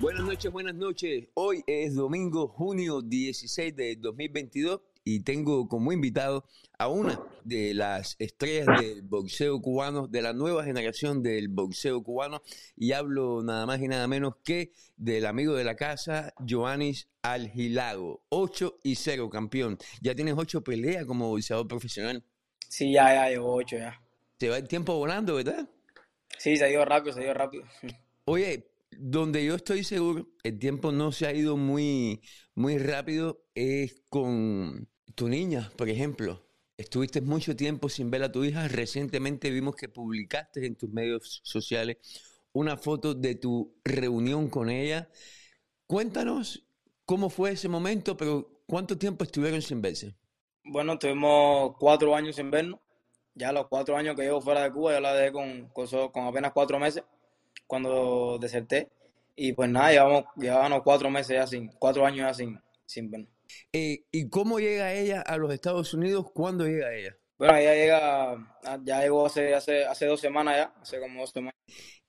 Buenas noches, buenas noches. Hoy es domingo, junio 16 de 2022 y tengo como invitado a una de las estrellas del boxeo cubano, de la nueva generación del boxeo cubano y hablo nada más y nada menos que del amigo de la casa, Joanis Algilago. 8 y 0, campeón. Ya tienes 8 peleas como boxeador profesional. Sí, ya, ya, llevo 8 ya. Se va el tiempo volando, ¿verdad? Sí, se ha ido rápido, se ha ido rápido. Oye, donde yo estoy seguro, el tiempo no se ha ido muy, muy rápido, es con tu niña, por ejemplo. Estuviste mucho tiempo sin ver a tu hija. Recientemente vimos que publicaste en tus medios sociales una foto de tu reunión con ella. Cuéntanos cómo fue ese momento, pero ¿cuánto tiempo estuvieron sin verse? Bueno, tuvimos cuatro años sin vernos. Ya los cuatro años que llevo fuera de Cuba, yo la dejé con apenas cuatro meses cuando deserté. Y pues nada, llevamos, llevábamos cuatro meses ya sin, cuatro años ya sin, sin vernos. Eh, ¿Y cómo llega ella a los Estados Unidos? ¿Cuándo llega ella? Bueno, ella llega, ya llegó hace, hace, hace dos semanas ya, hace como dos semanas.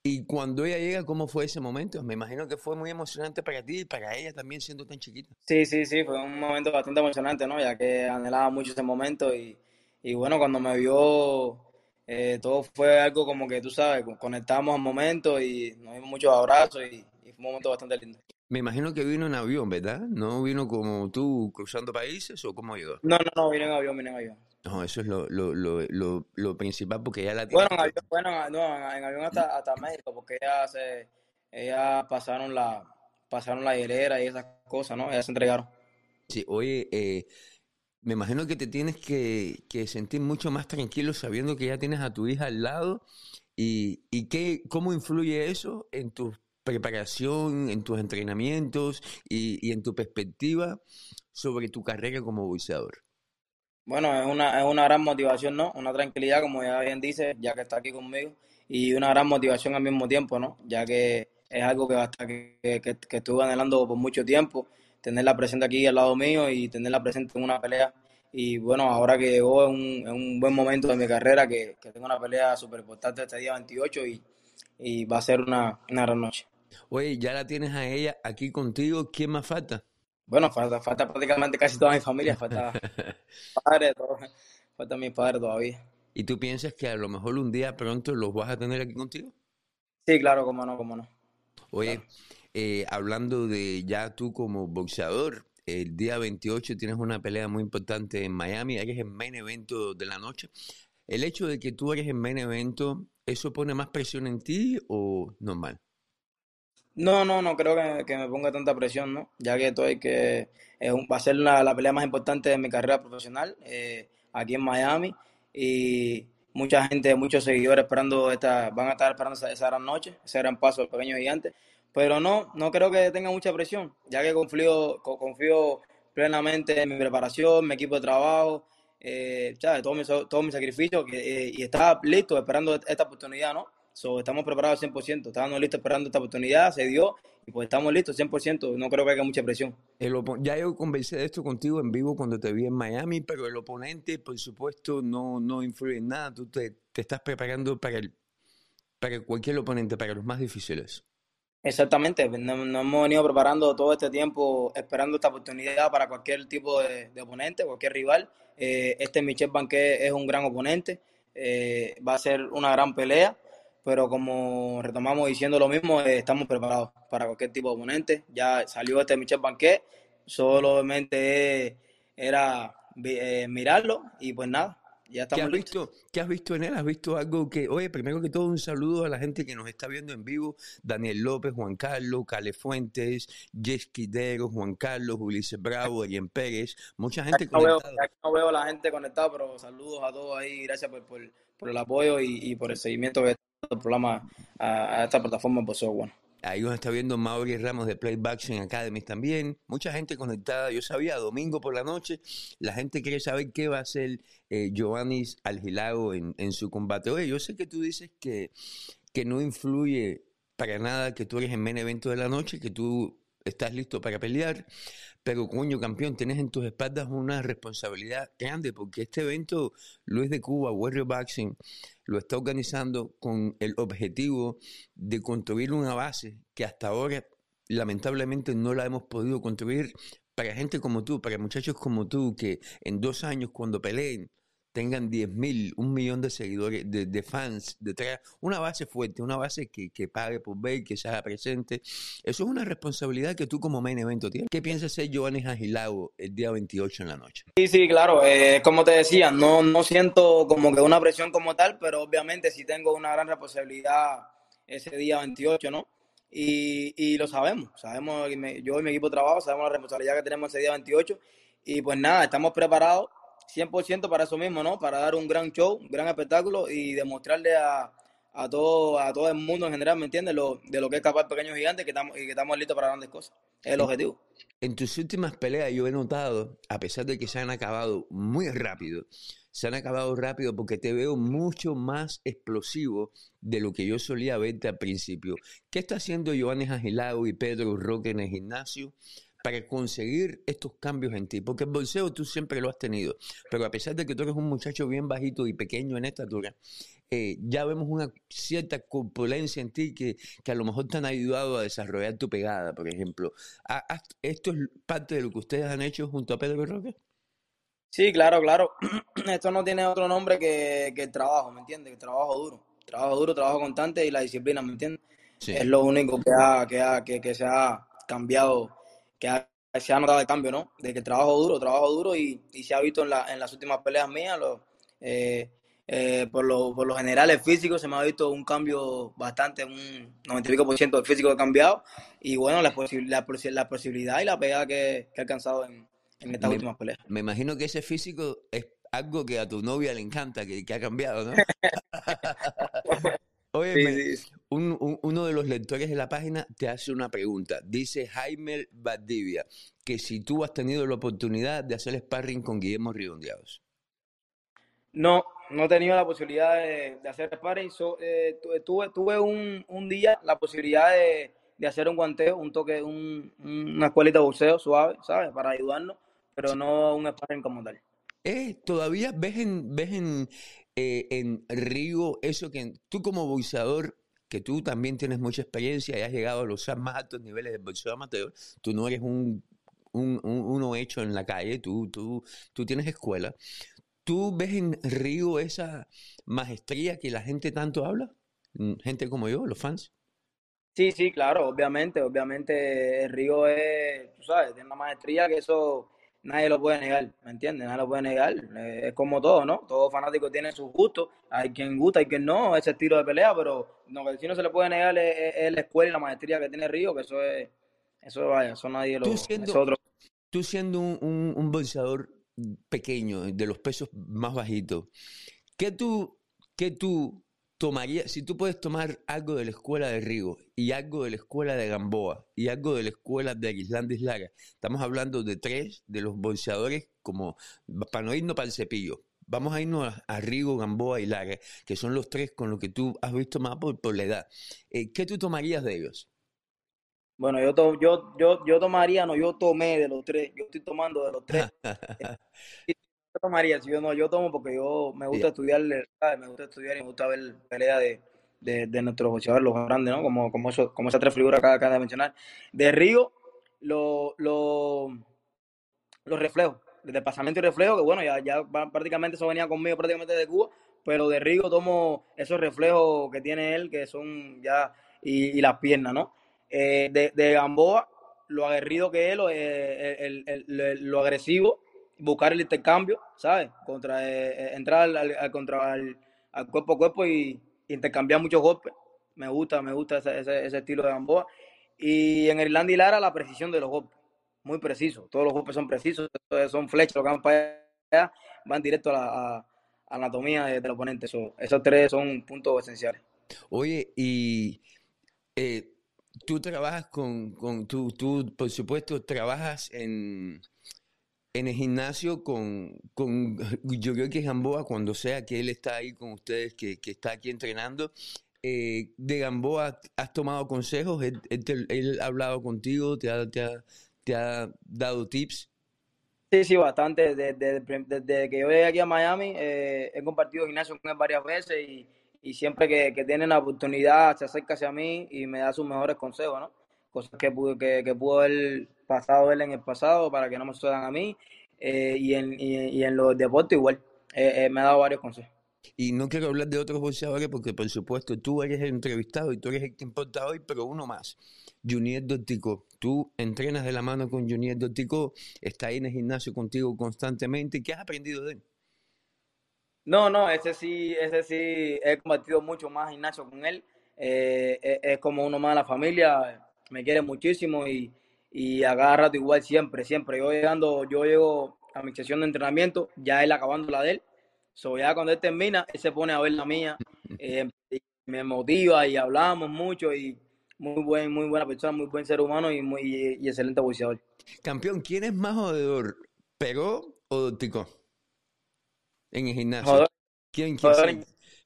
Y cuando ella llega, ¿cómo fue ese momento? Me imagino que fue muy emocionante para ti y para ella también siendo tan chiquita. Sí, sí, sí, fue un momento bastante emocionante, ¿no? Ya que anhelaba mucho ese momento y, y bueno, cuando me vio, eh, todo fue algo como que tú sabes, conectamos al momento y nos dimos muchos abrazos y, y fue un momento bastante lindo. Me imagino que vino en avión, ¿verdad? ¿No vino como tú cruzando países o cómo llegó? No, no, no, vino en avión, vino en avión. No, eso es lo, lo, lo, lo, lo principal porque ya la Bueno, en avión, bueno, no, en avión hasta, hasta México, porque ellas, se, ellas pasaron la pasaron la hilera y esas cosas, ¿no? Ellas se entregaron. Sí, oye, eh, me imagino que te tienes que, sentir mucho más tranquilo sabiendo que ya tienes a tu hija al lado y, y qué, cómo influye eso en tus preparación, en tus entrenamientos y, y, en tu perspectiva sobre tu carrera como boxeador? Bueno, es una, es una gran motivación, ¿no? Una tranquilidad, como ya bien dice, ya que está aquí conmigo, y una gran motivación al mismo tiempo, ¿no? Ya que es algo que, hasta que, que estuve anhelando por mucho tiempo, tenerla presente aquí al lado mío y tenerla presente en una pelea. Y bueno, ahora que llegó en un, en un buen momento de mi carrera, que, que tengo una pelea súper importante este día 28 y, y va a ser una, una gran noche. Oye, ya la tienes a ella aquí contigo. ¿Quién más falta? Bueno, falta, falta prácticamente casi toda mi familia. Falta padre, todo, falta mi padre todavía. ¿Y tú piensas que a lo mejor un día pronto los vas a tener aquí contigo? Sí, claro, cómo no, cómo no. Oye, claro. Eh, hablando de ya tú como boxeador, el día 28 tienes una pelea muy importante en Miami, eres el main evento de la noche. ¿El hecho de que tú eres el main evento, eso pone más presión en ti o normal? No, no, no creo que, me ponga tanta presión, ¿no? Ya que estoy que va a ser una, la pelea más importante de mi carrera profesional eh, aquí en Miami y mucha gente, muchos seguidores esperando esta, van a estar esperando esa, esa gran noche, ese gran paso del pequeño gigante, pero no, no creo que tenga mucha presión, ya que confío, confío plenamente en mi preparación, mi equipo de trabajo, eh, ¿sabes? Todo mi, todo mi sacrificio eh, y está listo esperando esta oportunidad, ¿no? So, estamos preparados al 100%, estábamos listos esperando esta oportunidad, se dio y pues estamos listos 100%, no creo que haya mucha presión. El ya yo conversé de esto contigo en vivo cuando te vi en Miami, pero el oponente, por supuesto, no, no influye en nada, tú te, te estás preparando para, el, para cualquier oponente, para los más difíciles. Exactamente, nos, hemos venido preparando todo este tiempo, esperando esta oportunidad para cualquier tipo de, oponente, cualquier rival. Eh, este Michel Banquet es un gran oponente, eh, va a ser una gran pelea pero como retomamos diciendo lo mismo, eh, estamos preparados para cualquier tipo de oponente. Ya salió este Michel Banquet, solamente era mirarlo y pues nada, ya estamos ¿Qué has listos. Visto, ¿Qué has visto en él? ¿Has visto algo que, oye, primero que todo un saludo a la gente que nos está viendo en vivo, Daniel López, Juan Carlos, Cale Fuentes, Jess Quidero, Juan Carlos, Ulises Bravo, Erien Pérez, mucha gente no conectada. Veo, no veo a la gente conectada, pero saludos a todos ahí, gracias por, por, por el apoyo y, y por el seguimiento que el programa a, a esta plataforma por bueno. Ahí nos está viendo Mauri Ramos de Play Boxing Academy también. Mucha gente conectada. Yo sabía, domingo por la noche, la gente quiere saber qué va a hacer eh, Giovanni Algilago en, en su combate. Oye, yo sé que tú dices que, que no influye para nada que tú eres el main evento de la noche, que tú estás listo para pelear, pero coño, campeón, tienes en tus espaldas una responsabilidad grande porque este evento, Luis de Cuba, Warrior Boxing, lo está organizando con el objetivo de construir una base que hasta ahora lamentablemente no la hemos podido construir para gente como tú, para muchachos como tú, que en dos años cuando peleen tengan 10 mil, un millón de seguidores, de, de, fans una base fuerte, una base que, que pague por ver, que sea presente. Eso es una responsabilidad que tú como main evento tienes. ¿Qué piensas ser Giovanni Agilao el día 28 en la noche? Sí, sí, claro. Eh, como te decía, no, no siento como que una presión como tal, pero obviamente sí tengo una gran responsabilidad ese día 28, ¿no? Y, y lo sabemos, sabemos, yo y mi equipo de trabajo sabemos la responsabilidad que tenemos ese día 28 y pues nada, estamos preparados 100% para eso mismo, ¿no? Para dar un gran show, un gran espectáculo y demostrarle a, a, todo, a todo el mundo en general, ¿me entiendes? Lo, de lo que es capaz Pequeño Gigante que estamos, y que estamos listos para grandes cosas. Es el objetivo. En tus últimas peleas yo he notado, a pesar de que se han acabado muy rápido, se han acabado rápido porque te veo mucho más explosivo de lo que yo solía verte al principio. ¿Qué está haciendo Giovanni Agilao y Pedro Roque en el gimnasio? Para conseguir estos cambios en ti? Porque el bolseo tú siempre lo has tenido, pero a pesar de que tú eres un muchacho bien bajito y pequeño en estatura, eh, ya vemos una cierta corpulencia en ti que, que, a lo mejor te han ayudado a desarrollar tu pegada, por ejemplo. ¿Esto es parte de lo que ustedes han hecho junto a Pedro Roque? Sí, claro, claro. Esto no tiene otro nombre que, que el trabajo, ¿me entiendes? El trabajo duro. Trabajo duro, trabajo constante y la disciplina, ¿me entiendes? Sí. Es lo único que, ha, que, ha, que, que se ha cambiado que se ha notado el cambio, ¿no? De que trabajo duro, trabajo duro y, y se ha visto en, la, en, las últimas peleas mías, lo, eh, eh, por, lo, por lo general el físico se me ha visto un cambio bastante, un 90 por ciento del físico ha cambiado y bueno, la, la, la posibilidad y la pegada que, que he alcanzado en, en estas me, últimas peleas. Me imagino que ese físico es algo que a tu novia le encanta, que, que ha cambiado, ¿no? Oye, sí, sí. Un, un, uno de los lectores de la página te hace una pregunta. Dice Jaime Valdivia que si tú has tenido la oportunidad de hacer sparring con Guillermo Ridondeados. No, no he tenido la posibilidad de, de hacer sparring. So, eh, tuve, tuve un, un, día la posibilidad de, de, hacer un guanteo, un toque, un, una escuelita de boxeo suave, ¿sabes? Para ayudarnos, pero no un sparring como tal. Eh, ¿Todavía ves en, ves en, eh, en Río, eso que tú como boxeador, que tú también tienes mucha experiencia y has llegado a los más altos niveles de boxeo amateur, tú no eres un, un, un, uno hecho en la calle, tú, tú, tú tienes escuela. ¿Tú ves en Río esa maestría que la gente tanto habla? Mm, gente como yo, los fans. Sí, sí, claro, obviamente, obviamente Río es, tú sabes, tiene una maestría que eso nadie lo puede negar, ¿me entiendes? Nadie lo puede negar. Eh, es como todo, ¿no? Todo fanático tiene sus gustos. Hay quien gusta, hay quien no, ese estilo de pelea, pero lo que sí no se le puede negar es, es, la escuela y la maestría que tiene Río, que eso es, eso vaya, eso nadie lo... Tú siendo, otro. Tú siendo un, un, un boxeador pequeño, de los pesos más bajitos, ¿qué tú, qué tú tomaría, si tú puedes tomar algo de la escuela de Rigo y algo de la escuela de Gamboa y algo de la escuela de Islandis Lara, estamos hablando de tres de los bolseadores como, para no irnos para el cepillo, vamos a irnos a, a, Rigo, Gamboa y Lara, que son los tres con los que tú has visto más por, por la edad. Eh, ¿Qué tú tomarías de ellos? Bueno, yo, to, yo, yo, yo tomaría, no, yo tomé de los tres, yo estoy tomando de los tres. yo tomaría, si yo no, yo tomo porque yo me gusta estudiar, ¿sabes? me gusta estudiar y me gusta ver pelea de, de, de nuestros boxeadores, los grandes, ¿no? Como, como, eso, como esas tres figuras que acabas de mencionar. De Río, los lo, lo reflejos, de desplazamiento y reflejo, que bueno, ya, ya prácticamente eso venía conmigo prácticamente de Cuba, pero de Rigo tomo esos reflejos que tiene él, que son ya, y, y las piernas, ¿no? Eh, de, de, Gamboa, lo aguerrido que es, lo, eh, el, el, el, lo agresivo, buscar el intercambio, ¿sabes? Contra, eh, entrar al, al, contra, al, cuerpo a cuerpo y intercambiar muchos golpes. Me gusta, me gusta ese, ese, ese estilo de Gamboa. Y en Irlanda y Lara, la precisión de los golpes. Muy preciso. Todos los golpes son precisos, son flechas, lo que van para allá, van directo a la, anatomía de, del oponente. So, esos tres son puntos esenciales. Oye, y eh, tú trabajas con, con tú, tú, por supuesto, trabajas en, en el gimnasio con, con, yo creo que Gamboa, cuando sea que él está ahí con ustedes, que, que está aquí entrenando, eh, de Gamboa, ¿has tomado consejos? ¿Él, ha hablado contigo? ¿Te ha, te ha, te ha dado tips? Sí, sí, bastante. Desde, que yo llegué aquí a Miami, eh, he compartido gimnasio con él varias veces y, y siempre que, que, tiene la oportunidad se acerca hacia mí y me da sus mejores consejos, ¿no? Cosas que pudo, que, que pudo haber pasado él en el pasado para que no me sucedan a mí eh, y, en, y, en los deportes igual. Eh, me ha dado varios consejos. Y no quiero hablar de otros boxeadores porque, por supuesto, tú eres el entrevistado y tú eres el que importa hoy, pero uno más. Junier Dortico. Tú entrenas de la mano con Junier Dortico, está ahí en el gimnasio contigo constantemente. ¿Qué has aprendido de él? No, no, ese sí, ese sí, he compartido mucho más gimnasio con él. Eh, es, como uno más de la familia, me quiere muchísimo y, y a cada rato igual siempre, siempre. Yo llegando, yo llego a mi sesión de entrenamiento, ya él acabando la de él. So, ya cuando él termina, él se pone a ver la mía, eh, me motiva y hablamos mucho y muy buen, muy buena persona, muy buen ser humano y muy y excelente boxeador. Campeón, ¿quién es más jodedor? ¿Pegó o Dortico? En el gimnasio. ¿Quién, quién,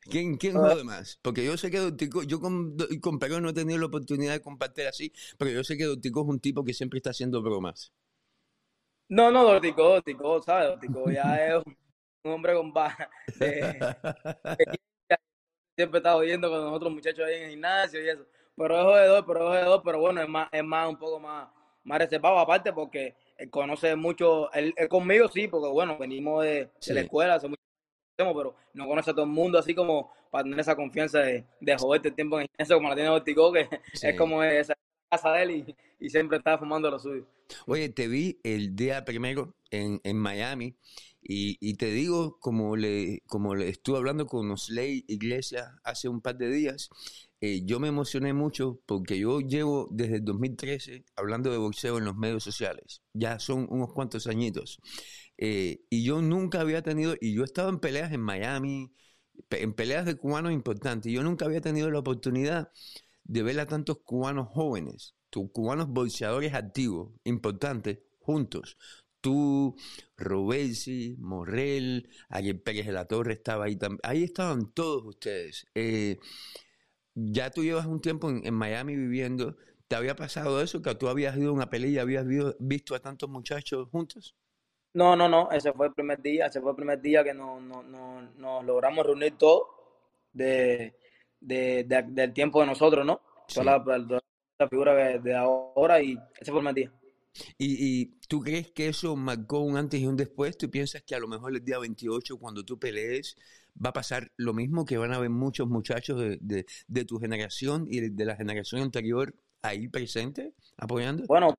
¿Quién, quién jode más? Porque yo sé que Dortico, yo con, con Pegó no he tenido la oportunidad de compartir así, pero yo sé que Dortico es un tipo que siempre está haciendo bromas. No, no, Dortico, Dortico, ¿sabes? Dortico ya es un hombre con baja. siempre está oyendo con nosotros muchachos ahí en el gimnasio y eso pero es jodedor, pero es jodedor, pero bueno, es más, es más un poco más, más reservado, aparte porque él conoce mucho, él, conmigo sí, porque bueno, venimos de, la escuela, hace mucho pero no conoce a todo el mundo así como para tener esa confianza de, de joderte el tiempo en eso, como la tiene Ortigo, que es como esa casa de él y, y, siempre está fumando lo suyo. Oye, te vi el día primero en, en Miami y, y, te digo, como le, como le estuve hablando con Osley Iglesias hace un par de días, eh, yo me emocioné mucho porque yo llevo desde el 2013 hablando de boxeo en los medios sociales. Ya son unos cuantos añitos. Eh, y yo nunca había tenido, y yo estaba en peleas en Miami, en peleas de cubanos importantes, yo nunca había tenido la oportunidad de ver a tantos cubanos jóvenes, cubanos boxeadores activos, importantes, juntos tú, Robesi, Morrell, Ariel Pérez de la Torre estaba ahí también. Ahí estaban todos ustedes. Eh, ya tú llevas un tiempo en, Miami viviendo. ¿Te había pasado eso? ¿Que tú habías ido a una pelea y habías visto a tantos muchachos juntos? No, no, no. Ese fue el primer día. Ese fue el primer día que nos, logramos reunir todos de, del tiempo de nosotros, ¿no? Toda, la, figura de, ahora y ese fue el primer día. ¿Y, tú crees que eso marcó un antes y un después? ¿Tú piensas que a lo mejor el día 28, cuando tú pelees, va a pasar lo mismo? ¿Que van a haber muchos muchachos de, de, tu generación y de, la generación anterior ahí presentes, apoyando? Bueno,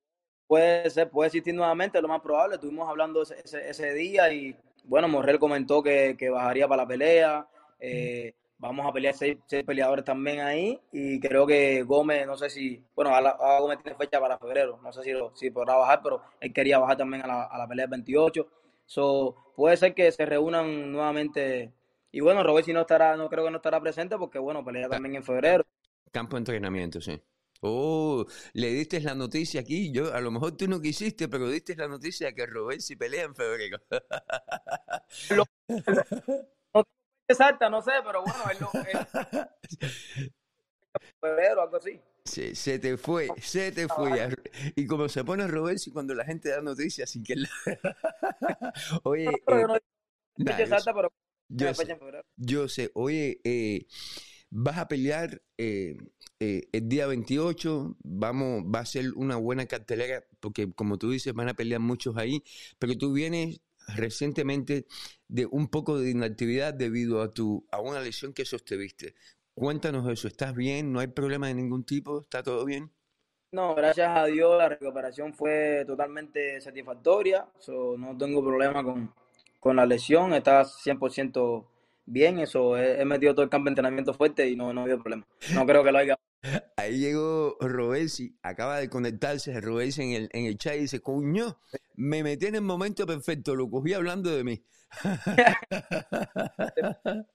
puede ser, puede existir nuevamente, lo más probable. Estuvimos hablando ese, ese, día y, bueno, Morrel comentó que, que bajaría para la pelea. Eh, vamos a pelear seis, peleadores también ahí y creo que Gómez, no sé si, bueno, ahora Gómez tiene fecha para febrero, no sé si, si podrá bajar, pero él quería bajar también a la, a la pelea del 28. So, puede ser que se reúnan nuevamente. Y bueno, Robert si no estará, no creo que no estará presente porque bueno, pelea también en febrero. Campo de entrenamiento, sí. Oh, le diste la noticia aquí. Yo, a lo mejor tú no quisiste, pero diste la noticia que Robert si pelea en febrero. exacta, no sé, pero bueno, él lo. febrero, algo así. Se, se, te fue, se te fue. Y como se pone Roberto cuando la gente da noticias sin que la... Oye, eh, pero yo, sé, yo sé, oye, eh, vas a pelear eh, eh, el día 28, vamos, va a ser una buena cartelera, porque como tú dices, van a pelear muchos ahí, pero tú vienes recientemente de un poco de inactividad debido a, tu, a una lesión que sostuviste. Cuéntanos eso, ¿estás bien? ¿No hay problema de ningún tipo? ¿Está todo bien? No, gracias a Dios la recuperación fue totalmente satisfactoria, no tengo problema con, con la lesión, está 100% bien, eso, he, metido todo el campo de entrenamiento fuerte y no, no ha problema. No creo que lo haya Ahí llegó Robesi, acaba de conectarse Robesi en el, en el chat y dice, coño, me metí en el momento perfecto, lo cogí hablando de mí.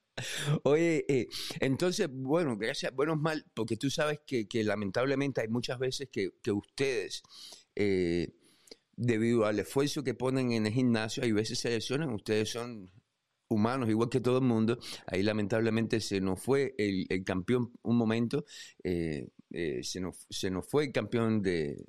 Oye, eh, entonces, bueno, gracias, bueno, mal, porque tú sabes que, que lamentablemente hay muchas veces que, que ustedes, eh, debido al esfuerzo que ponen en el gimnasio, hay veces se lesionan, ustedes son humanos igual que todo el mundo, ahí lamentablemente se nos fue el, el campeón un momento, eh, eh, se, nos, se nos fue el campeón de,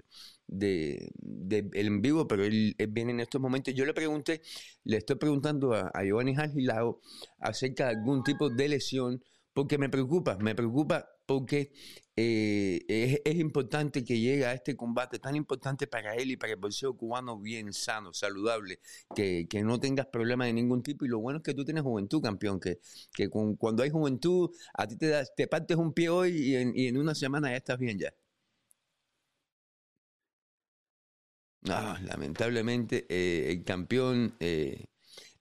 de, de en vivo, pero él, viene en estos momentos. Yo le pregunté, le estoy preguntando a, a Giovanni Argilao acerca de algún tipo de lesión, porque me preocupa, me preocupa porque eh, es, es, importante que llegue a este combate tan importante para él y para el boxeo cubano bien sano, saludable, que, que, no tengas problemas de ningún tipo. Y lo bueno es que tú tienes juventud, campeón, que, que cuando hay juventud, a ti te, das, te partes un pie hoy y en, y en una semana ya estás bien ya. No, lamentablemente eh, el campeón, eh,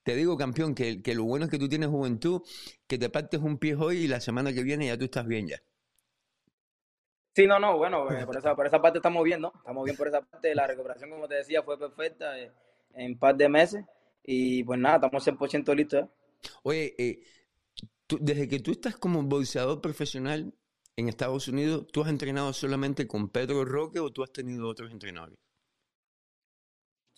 te digo campeón, que, que, lo bueno es que tú tienes juventud, que te partes un pie hoy y la semana que viene ya tú estás bien ya. Sí, no, no, bueno, eh, por, esa, por esa parte estamos bien, ¿no? Estamos bien por esa parte, la recuperación, como te decía, fue perfecta eh, en un par de meses y pues nada, estamos 100% listos. ¿eh? Oye, tú, desde que tú estás como boxeador profesional en Estados Unidos, ¿tú has entrenado solamente con Pedro Roque o tú has tenido otros entrenadores?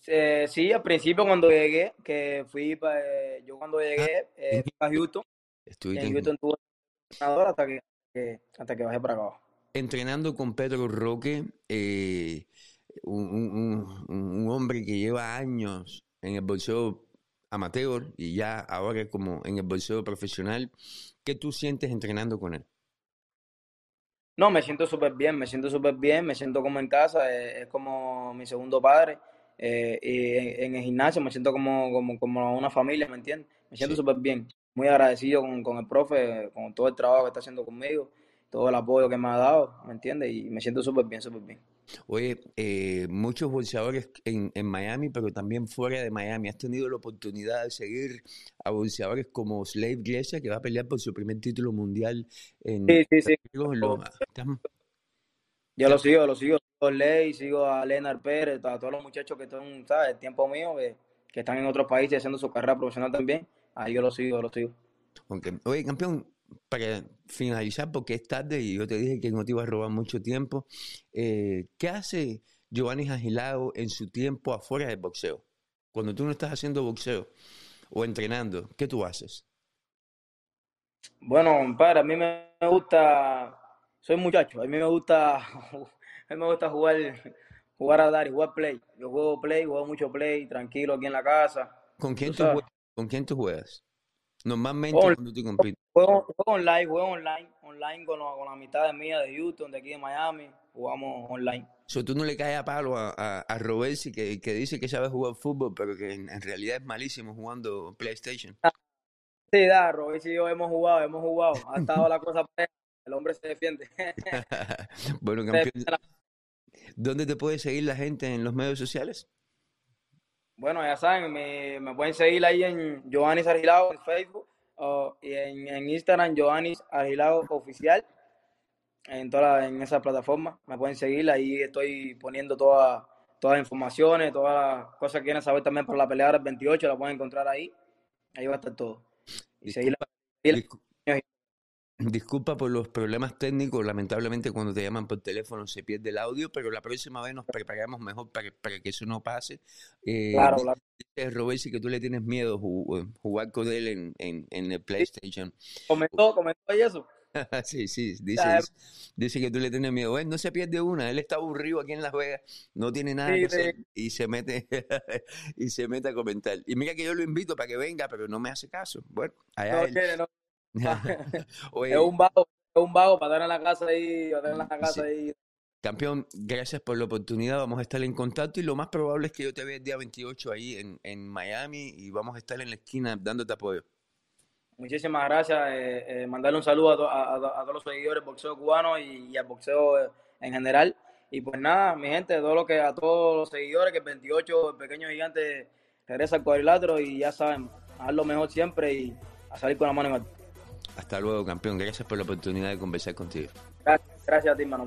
Eh, sí, al principio cuando llegué, que fui, pa, eh, yo cuando llegué, eh, fui a Houston. Estuve en Houston tuve entrenador hasta que, que, hasta que bajé para acá. Entrenando con Pedro Roque, eh, un, un, un, hombre que lleva años en el boxeo amateur y ya ahora como en el boxeo profesional, ¿qué tú sientes entrenando con él? No, me siento súper bien, me siento súper bien, me siento como en casa, es, es como mi segundo padre. Eh, y en, en, el gimnasio me siento como, como, como una familia, ¿me entiendes? Me siento súper sí. bien, muy agradecido con, con, el profe, con todo el trabajo que está haciendo conmigo, todo el apoyo que me ha dado, ¿me entiendes? Y me siento súper bien, súper bien. Oye, eh, muchos boxeadores en, en, Miami, pero también fuera de Miami, has tenido la oportunidad de seguir a boxeadores como Slave Glacier, que va a pelear por su primer título mundial en... Sí, sí, sí. En los, yo lo sigo, lo sigo. Sigo a Ley, sigo a Leonard Pérez, a todos los muchachos que están, ¿sabes? El tiempo mío, que, que, están en otros países haciendo su carrera profesional también. Ahí yo lo sigo, lo sigo. Okay. Oye, campeón, para finalizar, porque es tarde y yo te dije que no te iba a robar mucho tiempo, eh, ¿qué hace Giovanni Agilado en su tiempo afuera del boxeo? Cuando tú no estás haciendo boxeo o entrenando, ¿qué tú haces? Bueno, para a mí me gusta soy muchacho, a mí me gusta, a mí me gusta jugar, jugar a dar y jugar play. Yo juego play, juego mucho play, tranquilo aquí en la casa. ¿Con quién, tú, tú juegas? ¿Con quién tú juegas? Normalmente juego, cuando tú compites. Juego, juego, online, juego online, online con, con la mitad de mía de Houston, de aquí de Miami, jugamos online. So, tú no le caes a palo a, a, a Robersi que, que dice que sabe jugar fútbol, pero que en, en realidad es malísimo jugando PlayStation. Sí, da, Robersi y yo hemos jugado, hemos jugado. Ha estado la cosa el hombre se defiende. bueno, campeón, ¿dónde te puede seguir la gente en los medios sociales? Bueno, ya saben, me, me pueden seguir ahí en Joanis Argilao en Facebook uh, y en, en, Instagram Joanis Argilao Oficial. En todas en esa plataforma me pueden seguir, ahí estoy poniendo todas todas las informaciones, todas las cosas que quieren saber también para la pelea del 28, la pueden encontrar ahí. Ahí va a estar todo. Y seguir la, Disculpa por los problemas técnicos, lamentablemente cuando te llaman por teléfono se pierde el audio, pero la próxima vez nos preparamos mejor para que, para que eso no pase. Eh, claro, claro. Dice Robert, si que tú le tienes miedo jugar con él en, en, en el PlayStation. Comentó, comentó eso. sí, sí, dice, dice que tú le tienes miedo. Él no se pierde una, él está aburrido aquí en Las Vegas, no tiene nada sí, que hacer sí. y se mete y se mete a comentar. Y mira que yo lo invito para que venga, pero no me hace caso. Bueno, allá no, él. Quiere, no. Oye, es un vago, es un vago para estar en la casa ahí, para estar en la casa sí. ahí. Campeón, gracias por la oportunidad, vamos a estar en contacto y lo más probable es que yo te vea el día 28 ahí en, en Miami y vamos a estar en la esquina dándote apoyo. Muchísimas gracias, eh, eh, mandarle un saludo a, a, a, a, todos los seguidores boxeo cubano y, y al boxeo en general. Y pues nada, mi gente, todo lo que, a todos los seguidores, que el 28, el pequeño gigante, regresa al cuadrilátero y ya saben, a lo mejor siempre y a salir con la mano en alto. Hasta luego, campeón. Gracias por la oportunidad de conversar contigo. Gracias, gracias a ti, mano.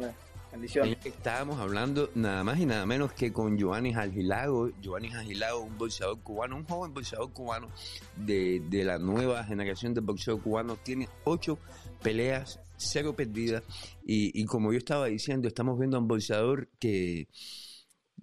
Bendiciones. Estábamos hablando nada más y nada menos que con Giovanni Algilago. Giovanni Algilago, un boxeador cubano, un joven boxeador cubano de, de la nueva generación de boxeo cubano. Tiene ocho peleas, cero perdidas. Y, y como yo estaba diciendo, estamos viendo a un boxeador que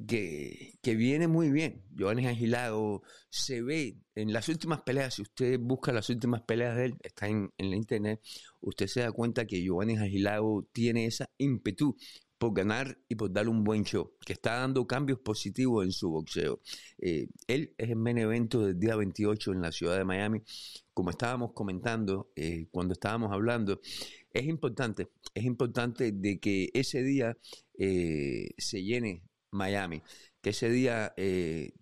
que, que, viene muy bien. Giovanni Agilago se ve en las últimas peleas, si usted busca las últimas peleas de él, está en, en la internet, usted se da cuenta que Giovanni Agilago tiene esa ímpetu por ganar y por dar un buen show, que está dando cambios positivos en su boxeo. Eh, él es el main evento del día 28 en la ciudad de Miami. Como estábamos comentando eh, cuando estábamos hablando, es importante, es importante de que ese día eh, se llene Miami. Que ese día eh,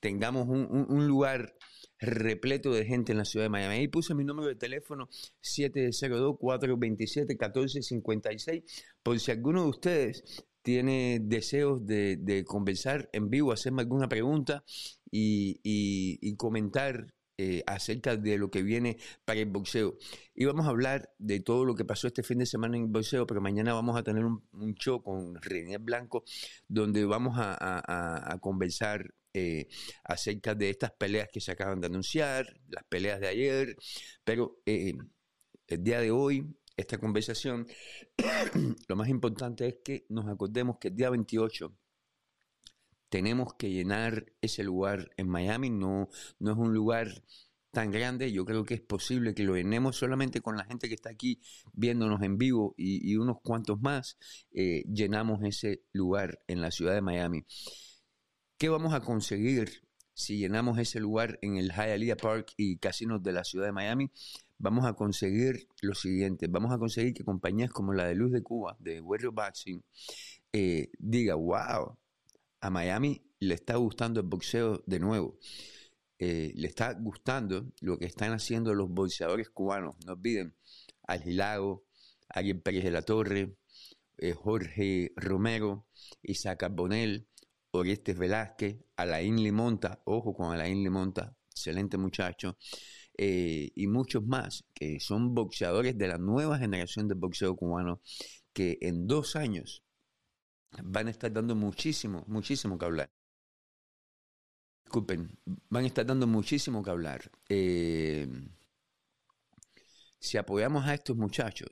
tengamos un, lugar repleto de gente en la ciudad de Miami. Ahí puse mi número de teléfono 702-427-1456 por si alguno de ustedes tiene deseos de, conversar en vivo, hacerme alguna pregunta y comentar eh, acerca de lo que viene para el boxeo. Y vamos a hablar de todo lo que pasó este fin de semana en el boxeo, pero mañana vamos a tener un, un show con René Blanco, donde vamos a, conversar eh, acerca de estas peleas que se acaban de anunciar, las peleas de ayer, pero eh, el día de hoy, esta conversación, lo más importante es que nos acordemos que el día 28 tenemos que llenar ese lugar en Miami, no, no es un lugar tan grande, yo creo que es posible que lo llenemos solamente con la gente que está aquí viéndonos en vivo y, unos cuantos más, eh, llenamos ese lugar en la ciudad de Miami. ¿Qué vamos a conseguir si llenamos ese lugar en el Hialeah Park y casinos de la ciudad de Miami? Vamos a conseguir lo siguiente, vamos a conseguir que compañías como la de Luz de Cuba, de Warrior Boxing, eh, diga, wow, a Miami le está gustando el boxeo de nuevo. Eh, le está gustando lo que están haciendo los boxeadores cubanos. No olviden, Algilago, Ariel Pérez de la Torre, eh, Jorge Romero, Isaac Carbonell, Orestes Velázquez, Alain Limonta, ojo con Alain Limonta, excelente muchacho, eh, y muchos más que son boxeadores de la nueva generación de boxeo cubano que en dos años van a estar dando muchísimo, muchísimo que hablar. Disculpen, van a estar dando muchísimo que hablar. Eh, si apoyamos a estos muchachos,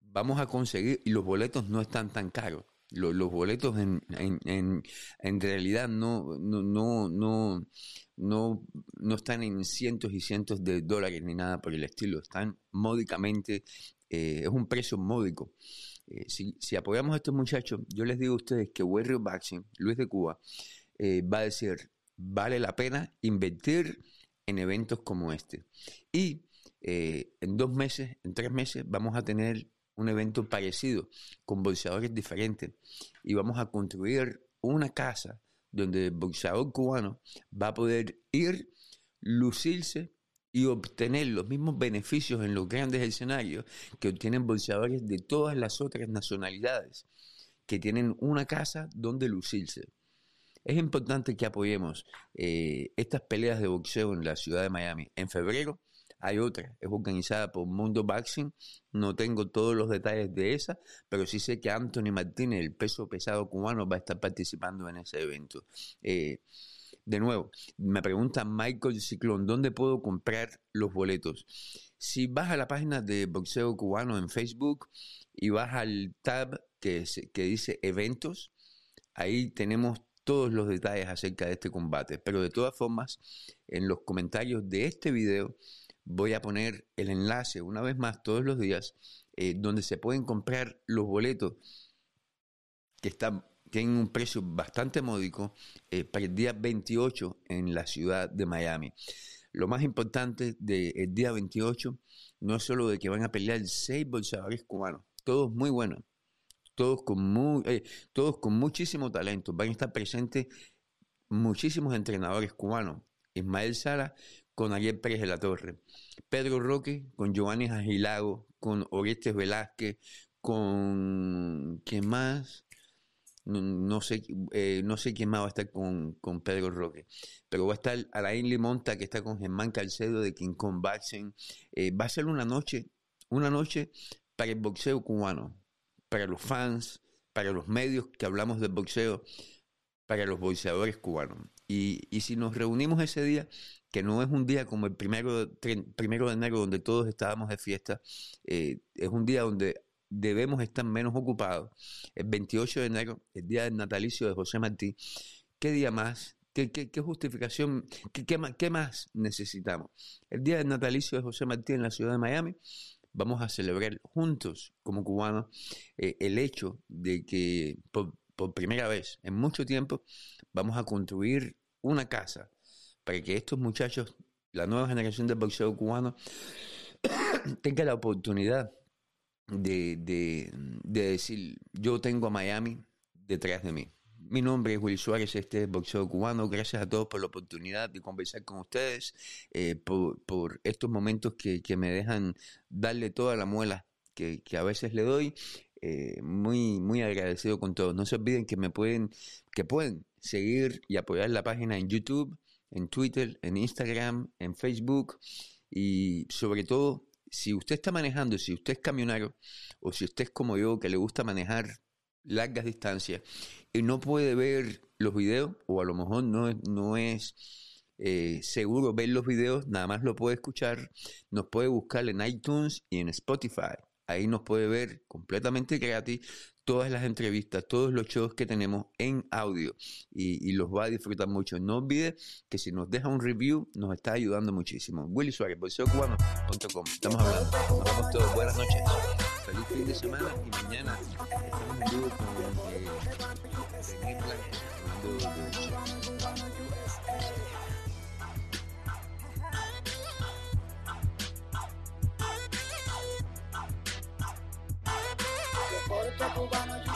vamos a conseguir, y los boletos no están tan caros. Los, boletos en, en, en, en realidad no, no, no, no, no, no están en cientos y cientos de dólares ni nada por el estilo. Están módicamente, eh, es un precio módico. Eh, si, apoyamos a estos muchachos, yo les digo a ustedes que Warrior Boxing, Luis de Cuba, eh, va a decir, vale la pena invertir en eventos como este. Y en dos meses, en tres meses, vamos a tener un evento parecido, con boxeadores diferentes, y vamos a construir una casa donde el boxeador cubano va a poder ir, lucirse y obtener los mismos beneficios en los grandes escenarios que obtienen boxeadores de todas las otras nacionalidades que tienen una casa donde lucirse. Es importante que apoyemos eh, estas peleas de boxeo en la ciudad de Miami. En febrero hay otra, es organizada por Mundo Boxing. No tengo todos los detalles de esa, pero sí sé que Anthony Martínez, el peso pesado cubano, va a estar participando en ese evento. Eh, de nuevo, me pregunta Michael Ciclón, ¿dónde puedo comprar los boletos? Si vas a la página de Boxeo Cubano en Facebook y vas al tab que, dice eventos, ahí tenemos todos los detalles acerca de este combate. Pero de todas formas, en los comentarios de este video voy a poner el enlace una vez más todos los días eh, donde se pueden comprar los boletos que están tienen un precio bastante módico eh, para el día 28 en la ciudad de Miami. Lo más importante del día 28 no es solo de que van a pelear seis boxeadores cubanos, todos muy buenos, todos con, muy, eh, todos con muchísimo talento. Van a estar presentes muchísimos entrenadores cubanos. Ismael Sala con Ariel Pérez de la Torre, Pedro Roque con Giovanni Agilago, con Orestes Velázquez, con... ¿Quién más? No, sé, eh, no sé quién más va a estar con, con, Pedro Roque, pero va a estar Alain Limonta, que está con Germán Calcedo de King Kong. Eh, va a ser una noche, una noche para el boxeo cubano, para los fans, para los medios que hablamos del boxeo, para los boxeadores cubanos. Y, y si nos reunimos ese día, que no es un día como el primero, primero de enero donde todos estábamos de fiesta, eh, es un día donde debemos estar menos ocupados. El 28 de enero, el día del natalicio de José Martí, ¿qué día más? ¿Qué, qué, justificación, qué, qué, más, qué más necesitamos? El día del natalicio de José Martí en la ciudad de Miami, vamos a celebrar juntos como cubanos eh, el hecho de que por, por primera vez en mucho tiempo vamos a construir una casa para que estos muchachos, la nueva generación del boxeo cubano, tenga la oportunidad de, de, decir, yo tengo a Miami detrás de mí. Mi nombre es Willy Suárez, este es Boxeo Cubano. Gracias a todos por la oportunidad de conversar con ustedes, eh, por, por, estos momentos que, que, me dejan darle toda la muela que, que a veces le doy. Eh, muy, muy agradecido con todos. No se olviden que me pueden, que pueden seguir y apoyar la página en YouTube, en Twitter, en Instagram, en Facebook y sobre todo si usted está manejando, si usted es camionero o si usted es como yo que le gusta manejar largas distancias y no puede ver los videos o a lo mejor no, no es eh, seguro ver los videos, nada más lo puede escuchar, nos puede buscar en iTunes y en Spotify. Ahí nos puede ver completamente gratis todas las entrevistas, todos los shows que tenemos en audio y, los va a disfrutar mucho. No olvide que si nos deja un review nos está ayudando muchísimo. Willy Suárez, bolseocubano.com. Estamos hablando. Nos vemos todos. Buenas noches. Feliz fin de semana y mañana Cubano US